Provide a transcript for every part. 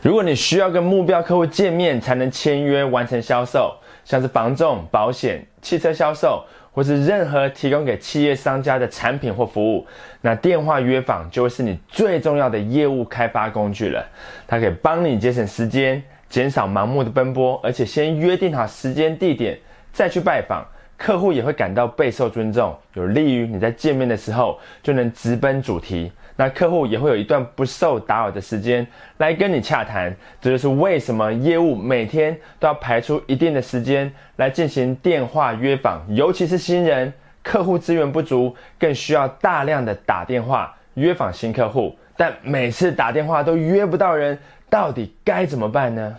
如果你需要跟目标客户见面才能签约完成销售，像是房仲、保险、汽车销售，或是任何提供给企业商家的产品或服务，那电话约访就会是你最重要的业务开发工具了。它可以帮你节省时间，减少盲目的奔波，而且先约定好时间地点再去拜访。客户也会感到备受尊重，有利于你在见面的时候就能直奔主题。那客户也会有一段不受打扰的时间来跟你洽谈。这就是为什么业务每天都要排出一定的时间来进行电话约访，尤其是新人，客户资源不足，更需要大量的打电话约访新客户。但每次打电话都约不到人，到底该怎么办呢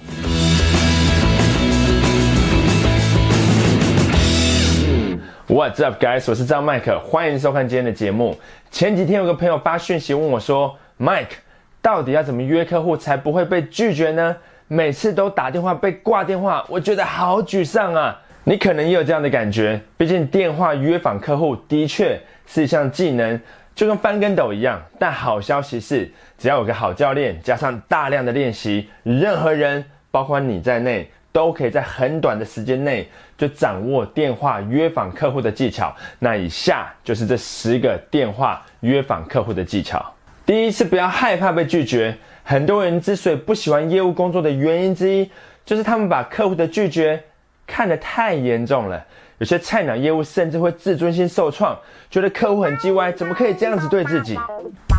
？What's up, guys？我是张麦克，欢迎收看今天的节目。前几天有个朋友发讯息问我说：“Mike，到底要怎么约客户才不会被拒绝呢？每次都打电话被挂电话，我觉得好沮丧啊！”你可能也有这样的感觉，毕竟电话约访客户的确是一项技能，就跟翻跟斗一样。但好消息是，只要有个好教练，加上大量的练习，任何人，包括你在内。都可以在很短的时间内就掌握电话约访客户的技巧。那以下就是这十个电话约访客户的技巧。第一是不要害怕被拒绝。很多人之所以不喜欢业务工作的原因之一，就是他们把客户的拒绝看得太严重了。有些菜鸟业务甚至会自尊心受创，觉得客户很叽歪，怎么可以这样子对自己？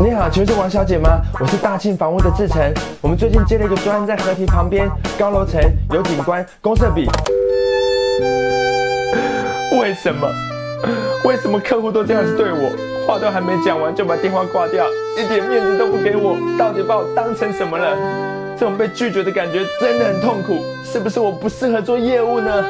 你好，请问是王小姐吗？我是大庆房屋的志成，我们最近接了一个专案在河堤旁边，高楼层有景观，公设比。为什么？为什么客户都这样子对我？话都还没讲完就把电话挂掉，一点面子都不给我，到底把我当成什么了？这种被拒绝的感觉真的很痛苦，是不是我不适合做业务呢？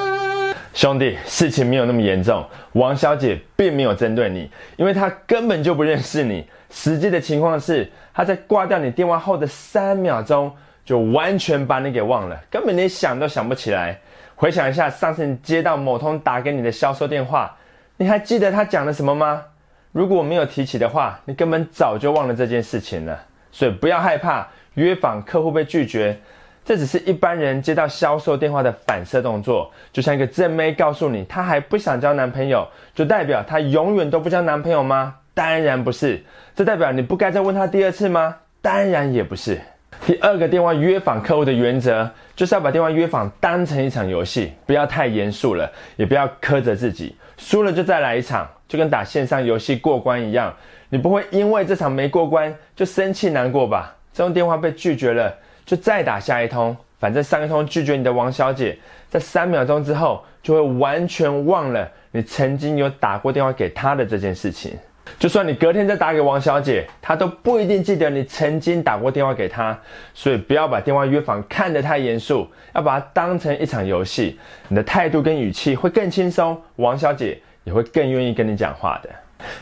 兄弟，事情没有那么严重。王小姐并没有针对你，因为她根本就不认识你。实际的情况是，她在挂掉你电话后的三秒钟，就完全把你给忘了，根本连想都想不起来。回想一下，上次你接到某通打给你的销售电话，你还记得他讲了什么吗？如果我没有提起的话，你根本早就忘了这件事情了。所以不要害怕约访客户被拒绝。这只是一般人接到销售电话的反射动作，就像一个正妹告诉你她还不想交男朋友，就代表她永远都不交男朋友吗？当然不是。这代表你不该再问她第二次吗？当然也不是。第二个电话约访客户的原则，就是要把电话约访当成一场游戏，不要太严肃了，也不要苛责自己，输了就再来一场，就跟打线上游戏过关一样，你不会因为这场没过关就生气难过吧？这通电话被拒绝了。就再打下一通，反正上一通拒绝你的王小姐，在三秒钟之后就会完全忘了你曾经有打过电话给她的这件事情。就算你隔天再打给王小姐，她都不一定记得你曾经打过电话给她。所以不要把电话约访看得太严肃，要把它当成一场游戏，你的态度跟语气会更轻松，王小姐也会更愿意跟你讲话的。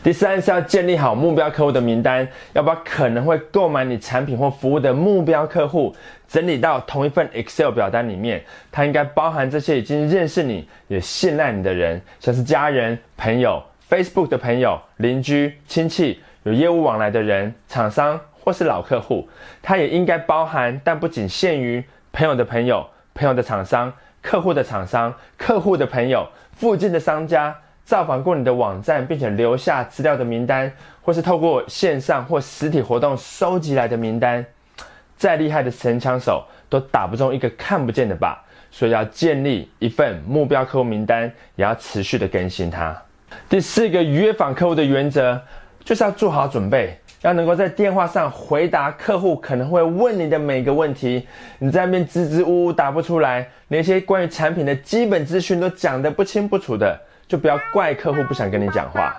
第三是要建立好目标客户的名单，要把可能会购买你产品或服务的目标客户整理到同一份 Excel 表单里面。它应该包含这些已经认识你、也信赖你的人，像是家人、朋友、Facebook 的朋友、邻居、亲戚、有业务往来的人、厂商或是老客户。它也应该包含，但不仅限于朋友的朋友、朋友的厂商、客户的厂商、客户的朋友、附近的商家。造访过你的网站，并且留下资料的名单，或是透过线上或实体活动收集来的名单，再厉害的神枪手都打不中一个看不见的靶。所以要建立一份目标客户名单，也要持续的更新它。第四个约访客户的原则，就是要做好准备，要能够在电话上回答客户可能会问你的每个问题。你在那边支支吾吾答不出来，连些关于产品的基本资讯都讲得不清不楚的。就不要怪客户不想跟你讲话。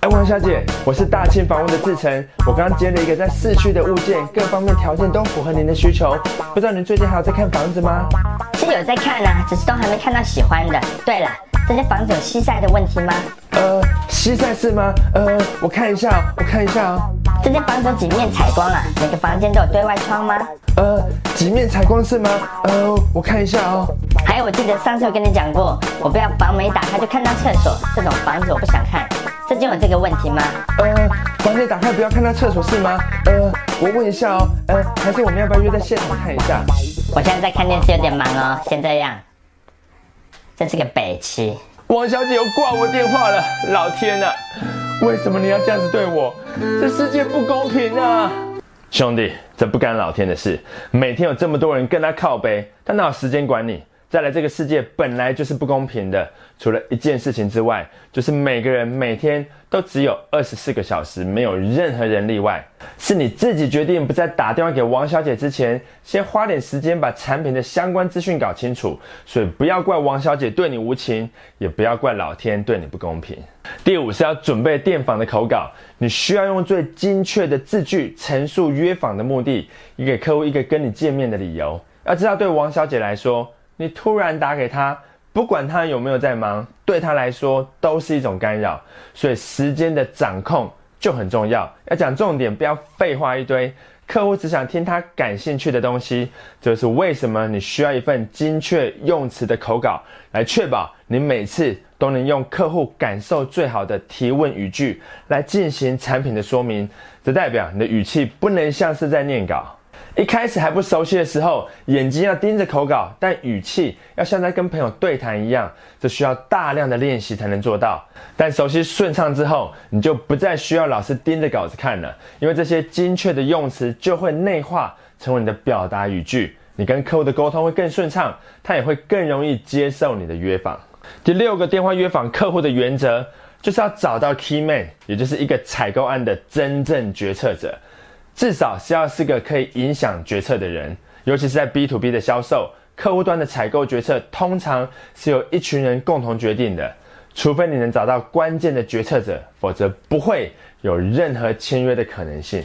哎，王小姐，我是大庆房屋的志成，我刚接了一个在市区的物件，各方面条件都符合您的需求。不知道您最近还有在看房子吗？是有在看啊，只是都还没看到喜欢的。对了，这间房子有西晒的问题吗？呃，西晒是吗？呃，我看一下，我看一下哦。这间房子有几面采光啊？每个房间都有对外窗吗？呃，几面采光是吗？呃，我看一下哦。还有，我记得上次有跟你讲过，我不要房门打开就看到厕所，这种房子我不想看。最近有这个问题吗？呃，房间打开不要看到厕所是吗？呃，我问一下哦，呃，还是我们要不要约在现场看一下？我现在在看电视，有点忙哦，先这样。真是个北齐。王小姐又挂我电话了，老天啊！为什么你要这样子对我？这世界不公平啊！兄弟，这不干老天的事。每天有这么多人跟他靠背，他哪有时间管你？再来，这个世界本来就是不公平的。除了一件事情之外，就是每个人每天都只有二十四个小时，没有任何人例外。是你自己决定不在打电话给王小姐之前，先花点时间把产品的相关资讯搞清楚。所以不要怪王小姐对你无情，也不要怪老天对你不公平。第五是要准备电访的口稿，你需要用最精确的字句陈述约访的目的，也给客户一个跟你见面的理由。要知道，对王小姐来说。你突然打给他，不管他有没有在忙，对他来说都是一种干扰，所以时间的掌控就很重要。要讲重点，不要废话一堆。客户只想听他感兴趣的东西，这是为什么你需要一份精确用词的口稿，来确保你每次都能用客户感受最好的提问语句来进行产品的说明。这代表你的语气不能像是在念稿。一开始还不熟悉的时候，眼睛要盯着口稿，但语气要像在跟朋友对谈一样，这需要大量的练习才能做到。但熟悉顺畅之后，你就不再需要老是盯着稿子看了，因为这些精确的用词就会内化成为你的表达语句，你跟客户的沟通会更顺畅，他也会更容易接受你的约访。第六个电话约访客户的原则，就是要找到 key man，也就是一个采购案的真正决策者。至少是要是个可以影响决策的人，尤其是在 B to B 的销售，客户端的采购决策通常是由一群人共同决定的。除非你能找到关键的决策者，否则不会有任何签约的可能性。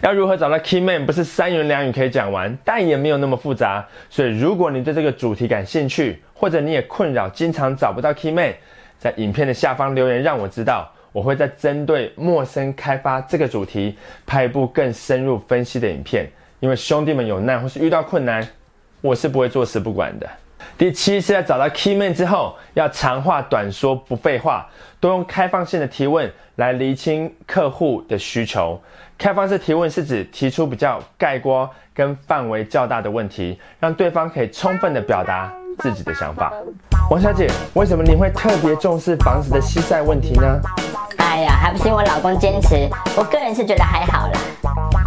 要如何找到 Key Man，不是三言两语可以讲完，但也没有那么复杂。所以，如果你对这个主题感兴趣，或者你也困扰经常找不到 Key Man，在影片的下方留言让我知道。我会在针对陌生开发这个主题拍一部更深入分析的影片，因为兄弟们有难或是遇到困难，我是不会坐视不管的。第七是在找到 key man 之后，要长话短说，不废话，多用开放性的提问来厘清客户的需求。开放式提问是指提出比较概括跟范围较大的问题，让对方可以充分的表达自己的想法。王小姐，为什么您会特别重视房子的西晒问题呢？哎呀，还不是因为我老公坚持。我个人是觉得还好啦。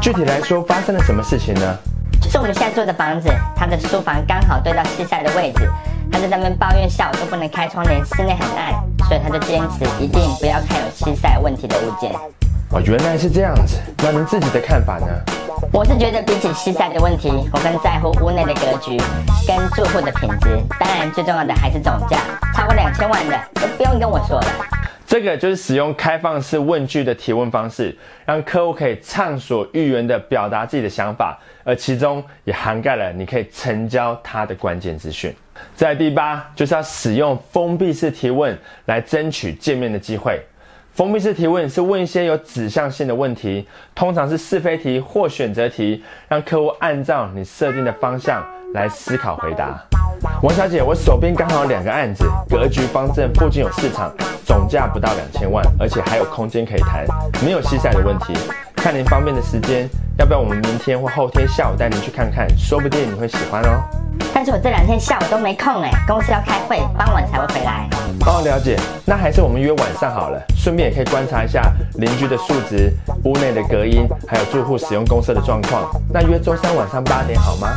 具体来说，发生了什么事情呢？就是我们现在住的房子，他的书房刚好对到西晒的位置，他在那边抱怨下午都不能开窗帘，室内很暗，所以他就坚持一定不要看有西晒问题的物件。哦，原来是这样子。那您自己的看法呢？我是觉得比起西晒的问题，我更在乎屋内的格局跟住户的品质。当然，最重要的还是总价，超过两千万的都不用跟我说了。这个就是使用开放式问句的提问方式，让客户可以畅所欲言的表达自己的想法，而其中也涵盖了你可以成交他的关键资讯。在第八，就是要使用封闭式提问来争取见面的机会。封闭式提问是问一些有指向性的问题，通常是是非题或选择题，让客户按照你设定的方向来思考回答。王小姐，我手边刚好有两个案子，格局方正，附近有市场，总价不到两千万，而且还有空间可以谈，没有西晒的问题。看您方便的时间，要不要我们明天或后天下午带您去看看？说不定你会喜欢哦。但是我这两天下午都没空哎，公司要开会，傍晚才会回来。哦，了解。那还是我们约晚上好了，顺便也可以观察一下邻居的素质、屋内的隔音，还有住户使用公厕的状况。那约周三晚上八点好吗？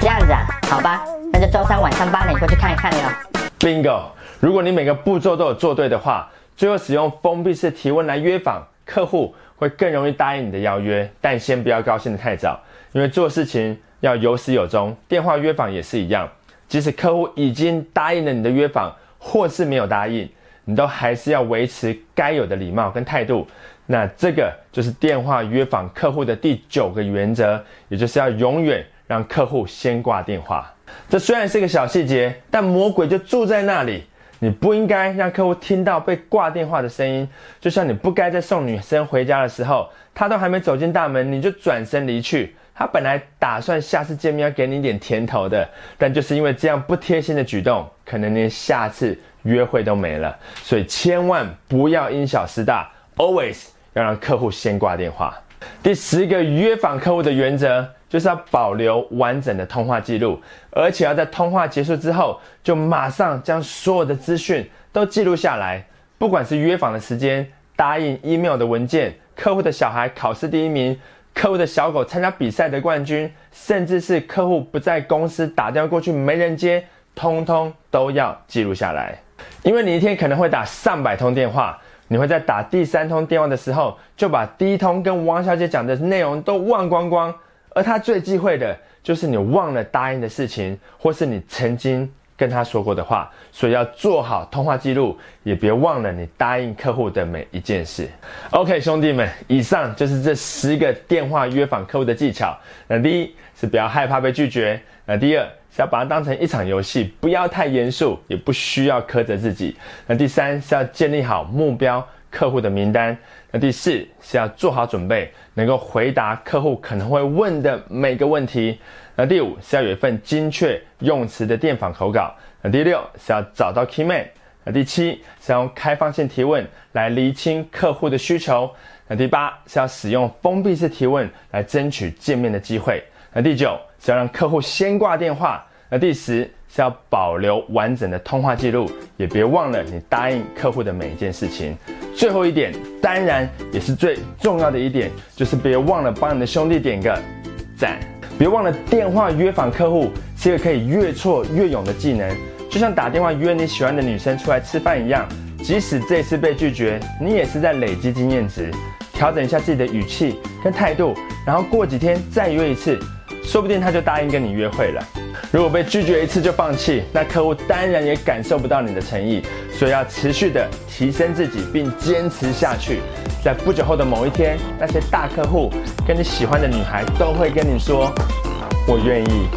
这样子啊，好吧，那就周三晚上八点过去看一看了。Bingo！如果你每个步骤都有做对的话，最后使用封闭式提问来约访客户。会更容易答应你的邀约，但先不要高兴得太早，因为做事情要有始有终。电话约访也是一样，即使客户已经答应了你的约访，或是没有答应，你都还是要维持该有的礼貌跟态度。那这个就是电话约访客户的第九个原则，也就是要永远让客户先挂电话。这虽然是个小细节，但魔鬼就住在那里。你不应该让客户听到被挂电话的声音，就像你不该在送女生回家的时候，她都还没走进大门，你就转身离去。她本来打算下次见面要给你点甜头的，但就是因为这样不贴心的举动，可能连下次约会都没了。所以千万不要因小失大，always 要让客户先挂电话。第十个约访客户的原则就是要保留完整的通话记录，而且要在通话结束之后就马上将所有的资讯都记录下来，不管是约访的时间、答应 email 的文件、客户的小孩考试第一名、客户的小狗参加比赛的冠军，甚至是客户不在公司打电话过去没人接，通通都要记录下来，因为你一天可能会打上百通电话。你会在打第三通电话的时候，就把第一通跟王小姐讲的内容都忘光光，而他最忌讳的就是你忘了答应的事情，或是你曾经跟他说过的话，所以要做好通话记录，也别忘了你答应客户的每一件事。OK，兄弟们，以上就是这十个电话约访客户的技巧。那第一是不要害怕被拒绝，那第二。是要把它当成一场游戏，不要太严肃，也不需要苛责自己。那第三是要建立好目标客户的名单。那第四是要做好准备，能够回答客户可能会问的每个问题。那第五是要有一份精确用词的电访口稿。那第六是要找到 key man。那第七是要用开放性提问来厘清客户的需求。那第八是要使用封闭式提问来争取见面的机会。那第九是要让客户先挂电话。那第十是要保留完整的通话记录，也别忘了你答应客户的每一件事情。最后一点，当然也是最重要的一点，就是别忘了帮你的兄弟点个赞。别忘了电话约访客户是一个可以越挫越勇的技能，就像打电话约你喜欢的女生出来吃饭一样，即使这次被拒绝，你也是在累积经验值，调整一下自己的语气跟态度，然后过几天再约一次。说不定他就答应跟你约会了。如果被拒绝一次就放弃，那客户当然也感受不到你的诚意。所以要持续的提升自己，并坚持下去。在不久后的某一天，那些大客户跟你喜欢的女孩都会跟你说：“我愿意。”